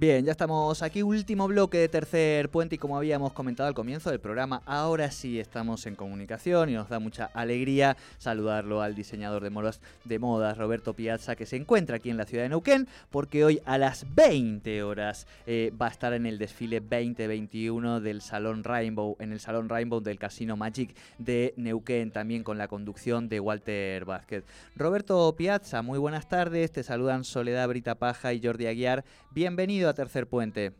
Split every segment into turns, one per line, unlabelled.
Bien, ya estamos aquí, último bloque de tercer puente y como habíamos comentado al comienzo del programa, ahora sí estamos en comunicación y nos da mucha alegría saludarlo al diseñador de modas, de modas Roberto Piazza, que se encuentra aquí en la ciudad de Neuquén, porque hoy a las 20 horas eh, va a estar en el desfile 2021 del Salón Rainbow, en el Salón Rainbow del Casino Magic de Neuquén, también con la conducción de Walter Vázquez. Roberto Piazza, muy buenas tardes, te saludan Soledad Brita Paja y Jordi Aguiar, bienvenido Tercer Puente.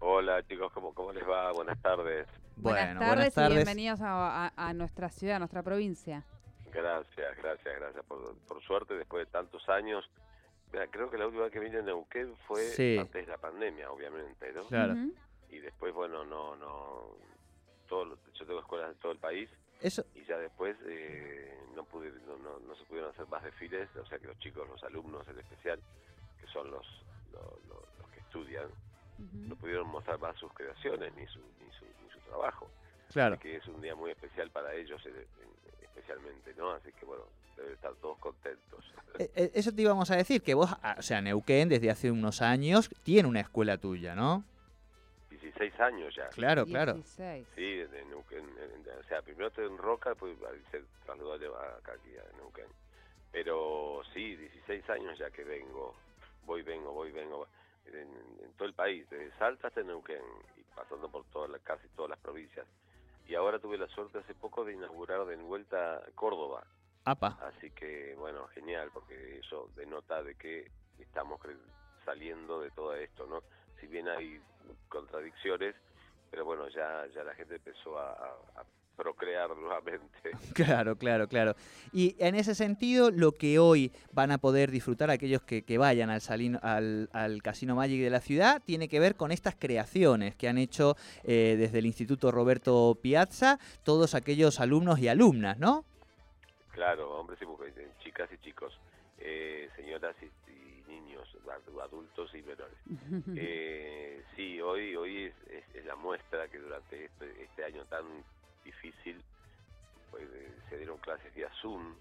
Hola chicos, ¿cómo, cómo les va? Buenas tardes.
Buenas, tardes, y bienvenidos a, nuestra ciudad, a nuestra provincia.
Gracias, gracias, gracias. Por, suerte, después de tantos años, creo que la última vez que vine a Neuquén fue antes de la pandemia, obviamente, ¿no?
Claro.
Y después, bueno, no, no, todo, yo tengo escuelas en todo el país.
Eso.
Y ya después eh, no, pude, no, no, no, se pudieron hacer más desfiles, o sea que los chicos, los alumnos en especial, que son los, los estudian, no pudieron mostrar más sus creaciones ni su, ni su, trabajo.
Claro.
que es un día muy especial para ellos, eh, especialmente, ¿no? Así que bueno, deben estar todos contentos.
Eh, eh, eso te íbamos a decir, que vos, ah, o sea, Neuquén desde hace unos años tiene una escuela tuya, ¿no?
16 años ya.
Claro, claro.
Sí, de Neuquén, o sea, primero estoy en Roca, después se trasladó acá aquí a Neuquén. Pero sí, 16 años ya que vengo, voy, vengo, voy, vengo en, todo el país, desde Salta hasta Neuquén, y pasando por toda la, casi todas las provincias. Y ahora tuve la suerte hace poco de inaugurar de vuelta Córdoba.
Apa.
Así que, bueno, genial, porque eso denota de que estamos saliendo de todo esto, ¿no? Si bien hay contradicciones, pero bueno, ya, ya la gente empezó a, a procrear nuevamente.
Claro, claro, claro. Y en ese sentido, lo que hoy van a poder disfrutar aquellos que, vayan al, salino, al, Casino Magic de la ciudad tiene que ver con estas creaciones que han hecho eh, desde el Instituto Roberto Piazza todos aquellos alumnos y alumnas, ¿no?
Claro, hombres y mujeres, eh, chicas y chicos, eh, señoras y, niños, adultos y menores. sí, hoy hoy es, la muestra que durante este, este año tan difícil, pues eh, se dieron clases vía Zoom.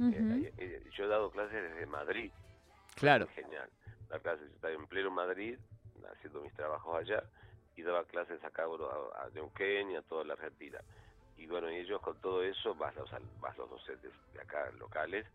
Eh, eh, yo he dado clases desde Madrid.
Claro.
Genial. La clase, yo estaba en pleno Madrid, haciendo mis trabajos allá, y daba clases acá a, a Neuquén y a toda la Argentina. Y bueno, ellos con todo eso, más los, más los docentes de acá locales,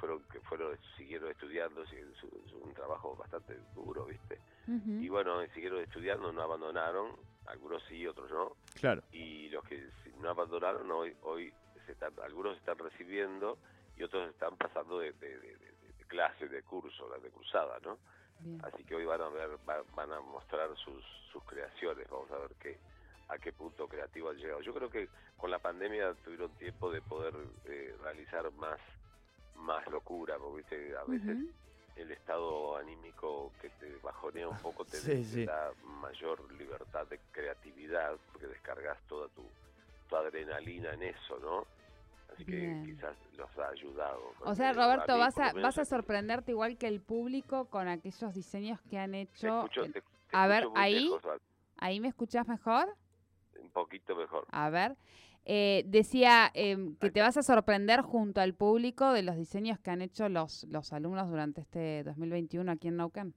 fueron que fueron siguieron estudiando es un trabajo bastante duro viste y bueno siguieron estudiando no abandonaron algunos sí, otros no.
Claro.
Y los que no abandonaron hoy, hoy se están, algunos están recibiendo y otros están pasando de, de, de, de clase, de curso, de cursada, ¿no? Así que hoy van a ver, van, a mostrar sus, sus creaciones, vamos a ver qué, a qué punto creativo han llegado. Yo creo que con la pandemia tuvieron tiempo de poder eh, realizar más, más locura, porque ¿viste? a veces el estado anímico que te bajonea un poco te, da mayor libertad de creatividad porque descargas toda tu, adrenalina en eso, ¿no? Así que quizás los ha ayudado.
O sea, Roberto, vas a, vas a sorprenderte igual que el público con aquellos diseños que han hecho. a ver, ahí, ahí me escuchas mejor.
Un poquito mejor.
A ver, eh, decía em, que te vas a sorprender junto al público de los diseños que han hecho los, los alumnos durante este 2021 aquí en Naucan.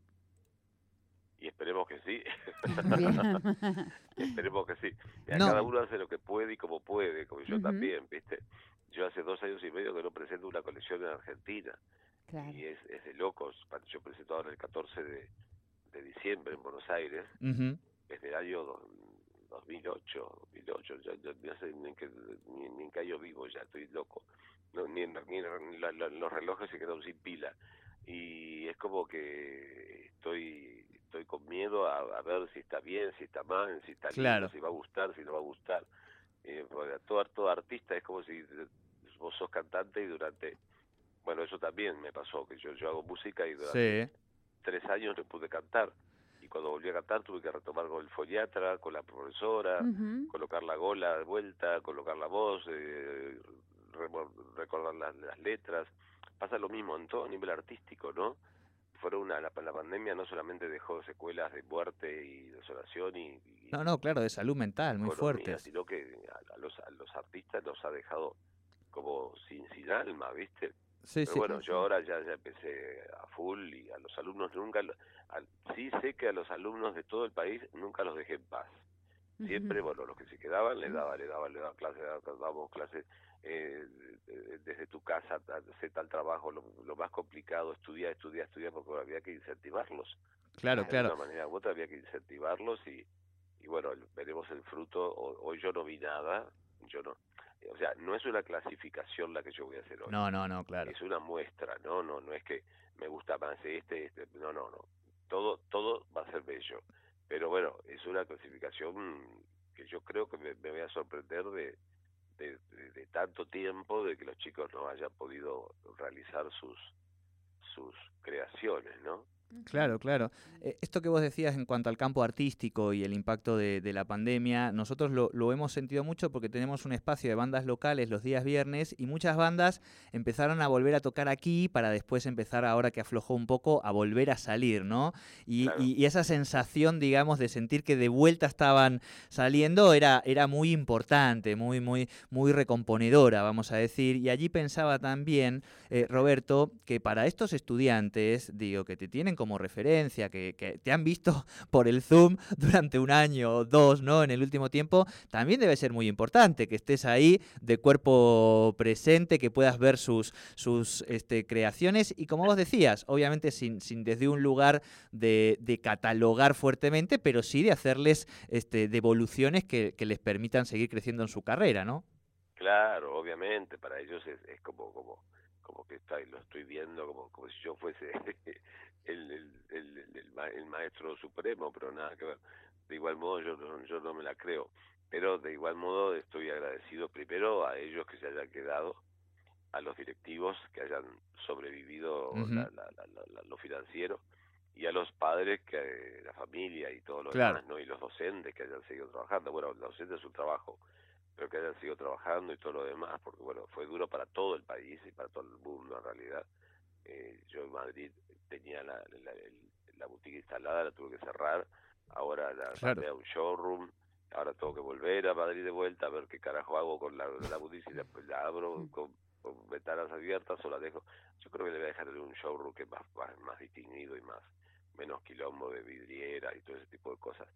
Y esperemos que sí. esperemos que sí. Cada uno hace lo que puede y como puede, como yo también, ¿viste? Yo hace dos años y medio que no presento una colección en Argentina. Y es, es de locos. Yo presento ahora el 14 de, de diciembre en Buenos Aires. Es del año 2008, 2008, ya, ya, ya sé ni, que, ni, ni en que vivo ya, estoy loco. No, ni, ni los relojes se quedaron sin pila. Y es como que estoy estoy con miedo a, ver si está bien, si está mal, si está
claro.
si va a gustar, si no va a gustar. Eh, todo, todo artista es como si vos sos cantante y durante... Bueno, eso también me pasó, que yo, yo hago música y durante tres años no pude cantar cuando volví a cantar tuve que retomar con el foliatra, con la profesora, colocar la gola de vuelta, colocar la voz, eh, recordar las, letras, pasa lo mismo en todo nivel artístico, ¿no? Fueron una, la, pandemia no solamente dejó secuelas de muerte y desolación y,
no, no, claro, de salud mental muy fuerte,
sino que a, los, a los artistas los ha dejado como sin, sin alma, ¿viste? Sí, Pero bueno, yo ahora ya, ya empecé a full y a los alumnos nunca, sí sé que a los alumnos de todo el país nunca los dejé en paz. Siempre, bueno, los que se quedaban, le daba, le daba, le daba clases, dábamos clases eh, desde tu casa, hacer tal trabajo, lo, más complicado, estudiar, estudiar, estudiar, porque había que incentivarlos.
Claro, claro.
De una manera u otra había que incentivarlos y, y bueno, veremos el fruto. Hoy yo no vi nada, yo no, o sea, no es una clasificación la que yo voy a hacer hoy.
No, no, no, claro.
Es una muestra, no, no, no es que me gusta más este, este, no, no, no. Todo, todo va a ser bello. Pero bueno, es una clasificación que yo creo que me, voy a sorprender de, de, de, tanto tiempo de que los chicos no hayan podido realizar sus sus creaciones, ¿no?
Claro, claro. Eh, esto que vos decías en cuanto al campo artístico y el impacto de, la pandemia, nosotros lo, hemos sentido mucho porque tenemos un espacio de bandas locales los días viernes y muchas bandas empezaron a volver a tocar aquí para después empezar, ahora que aflojó un poco, a volver a salir, ¿no? Y, esa sensación, digamos, de sentir que de vuelta estaban saliendo era, era muy importante, muy, muy, muy recomponedora, vamos a decir. Y allí pensaba también, eh, Roberto, que para estos estudiantes, digo, que te tienen como referencia, que, te han visto por el Zoom durante un año o dos, ¿no? En el último tiempo, también debe ser muy importante que estés ahí de cuerpo presente, que puedas ver sus, sus este, creaciones y como vos decías, obviamente sin, sin desde un lugar de, catalogar fuertemente, pero sí de hacerles este, devoluciones que, que les permitan seguir creciendo en su carrera, ¿no?
Claro, obviamente, para ellos es, es como, como, como que está, lo estoy viendo como, como si yo fuese el, el, el, el, maestro supremo, pero nada que ver. De igual modo yo, yo no me la creo, pero de igual modo estoy agradecido primero a ellos que se hayan quedado, a los directivos que hayan sobrevivido la, la, lo financiero y a los padres que la familia y todo lo demás no y los docentes que hayan seguido trabajando. Bueno los docentes es un trabajo pero que hayan seguido trabajando y todo lo demás porque bueno fue duro para todo el país y para todo el mundo en realidad eh, yo en Madrid tenía la, la, la, boutique instalada, la tuve que cerrar, ahora la claro. a un showroom, ahora tengo que volver a Madrid de vuelta a ver qué carajo hago con la, la boutique, la, la abro con, ventanas abiertas o la dejo. Yo creo que le voy a dejar un showroom que es más, más, distinguido y más menos quilombo de vidriera y todo ese tipo de cosas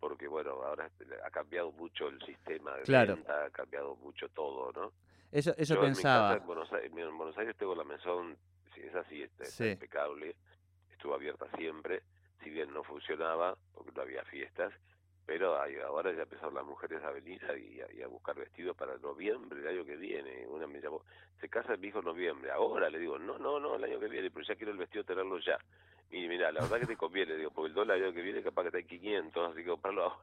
porque bueno, ahora ha cambiado mucho el sistema de venta, ha cambiado mucho todo, ¿no?
Eso, eso pensaba.
En, Buenos Aires, en Buenos Aires tengo la mesón es así, está, impecable, estuvo abierta siempre, si bien no funcionaba, porque no había fiestas, pero ahora ya empezaron las mujeres a venir y a, buscar vestidos para noviembre, el año que viene. Una me llamó, se casa mi hijo en noviembre, ahora le digo, no, no, no, el año que viene, pero ya quiero el vestido tenerlo ya. Y mira, la verdad que te conviene, digo, porque el dólar el año que viene capaz que está en 500, así que comprarlo ahora.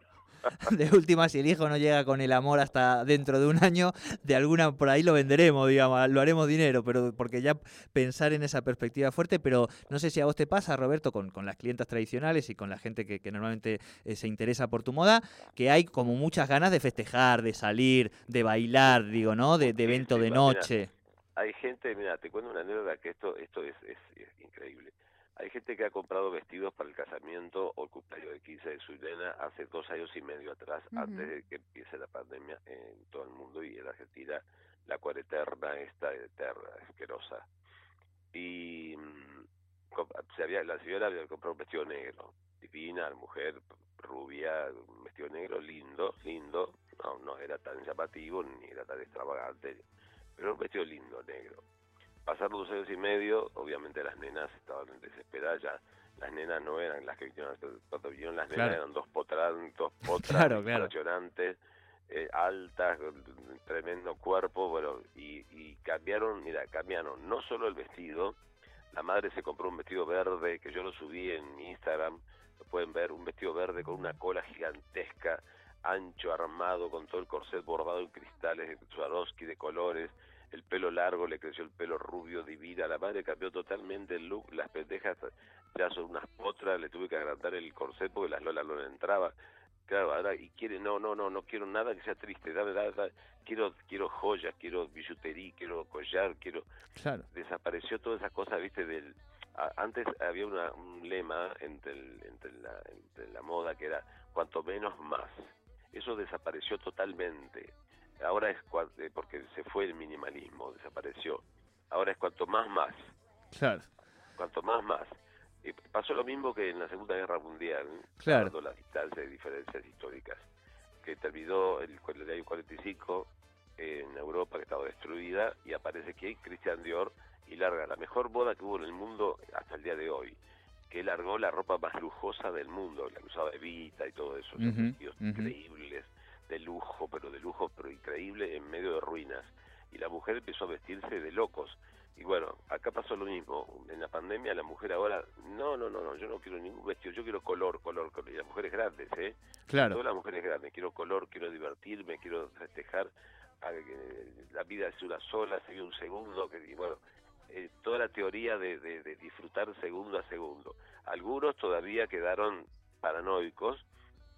de última, si el hijo no llega con el amor hasta dentro de un año, de alguna por ahí lo venderemos, digamos, lo haremos dinero, pero porque ya pensar en esa perspectiva fuerte, pero no sé si a vos te pasa, Roberto, con, con las clientas tradicionales y con la gente que, que normalmente eh, se interesa por tu moda, que hay como muchas ganas de festejar, de salir, de bailar, digo, ¿no? De, evento de noche.
hay gente, mira, te cuento una anécdota que esto, esto es, es increíble. Hay gente que ha comprado vestidos para el casamiento o el cumpleaños de 15 de su nena hace dos años y medio atrás, antes de que empiece la pandemia en todo el mundo y en Argentina la cuareterna esta eterna, asquerosa. Y mm, se había, la señora había comprado un vestido negro, divina, mujer rubia, un vestido negro, lindo, lindo, no, no era tan llamativo ni era tan extravagante, pero un vestido lindo, negro Pasaron dos años y medio, obviamente las nenas estaban desesperadas ya. Las nenas no eran las que vinieron, vinieron las nenas eran dos potras, dos potras impresionantes, eh, altas, tremendo cuerpo, bueno, y, y cambiaron, mira, cambiaron no solo el vestido, la madre se compró un vestido verde que yo lo subí en mi Instagram, lo pueden ver, un vestido verde con una cola gigantesca, ancho, armado, con todo el corset bordado en cristales de Swarovski de colores, el pelo largo, le creció el pelo rubio, divina, la madre cambió totalmente el look, las pendejas ya son unas potras, le tuve que agrandar el corset porque las lolas no le entraba, Claro, ahora, y quiere, no, no, no, no quiero nada que sea triste, dame, dame, quiero, quiero joyas, quiero billutería, quiero collar, quiero...
Claro.
Desapareció todas esas cosas, viste, del... antes había una, un lema entre, entre, la, entre la moda que era cuanto menos más. Eso desapareció totalmente. Ahora es eh, porque se fue el minimalismo, desapareció. Ahora es cuanto más más.
Claro.
Cuanto más más pasó lo mismo que en la Segunda Guerra Mundial,
claro.
las distancias y diferencias históricas, que terminó el, el año 45 en Europa, que estaba destruida, y aparece aquí Christian Dior y larga la mejor boda que hubo en el mundo hasta el día de hoy, que largó la ropa más lujosa del mundo, la que usaba Evita y todo eso, increíbles, de lujo, pero de lujo, pero increíble, en medio de ruinas. Y la mujer empezó a vestirse de locos y bueno, acá pasó lo mismo. En la pandemia la mujer ahora, no, no, no, no, yo no quiero ningún vestido, yo quiero color, color, color. Y las mujeres grandes, ¿eh?
Claro.
Todas las mujeres grandes, quiero color, quiero divertirme, quiero festejar. La vida es una sola, se un segundo, que, y bueno, eh, toda la teoría de, de, disfrutar segundo a segundo. Algunos todavía quedaron paranoicos,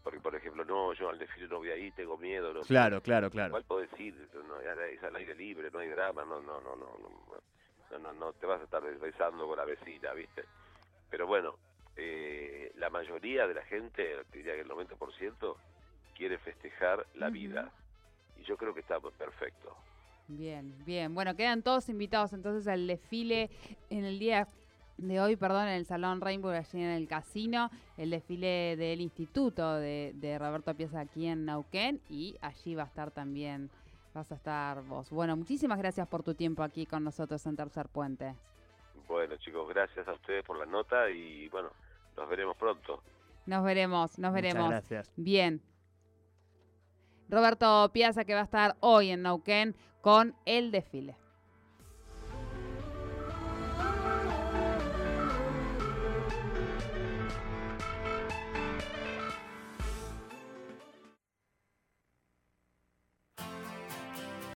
porque por ejemplo, no, yo al desfile no voy ahí, tengo miedo. No,
claro, claro, claro.
Igual puedo decir, no, es al aire libre, no hay drama, no, no, no, no. no no, no, no te vas a estar besando con la vecina, ¿viste? Pero bueno, eh, la mayoría de la gente, diría que el 90%, quiere festejar la vida. Y yo creo que está perfecto.
Bien, bien. Bueno, quedan todos invitados entonces al desfile en el día de hoy, perdón, en el Salón Rainbow, allí en el casino, el desfile del Instituto de, de Roberto Pieza aquí en Nauquén y allí va a estar también vas a estar vos. Bueno, muchísimas gracias por tu tiempo aquí con nosotros en Tercer Puente.
Bueno, chicos, gracias a ustedes por la nota y bueno, nos veremos pronto.
Nos veremos, nos veremos.
Muchas gracias.
Bien. Roberto Piazza que va a estar hoy en Nauquén con el desfile.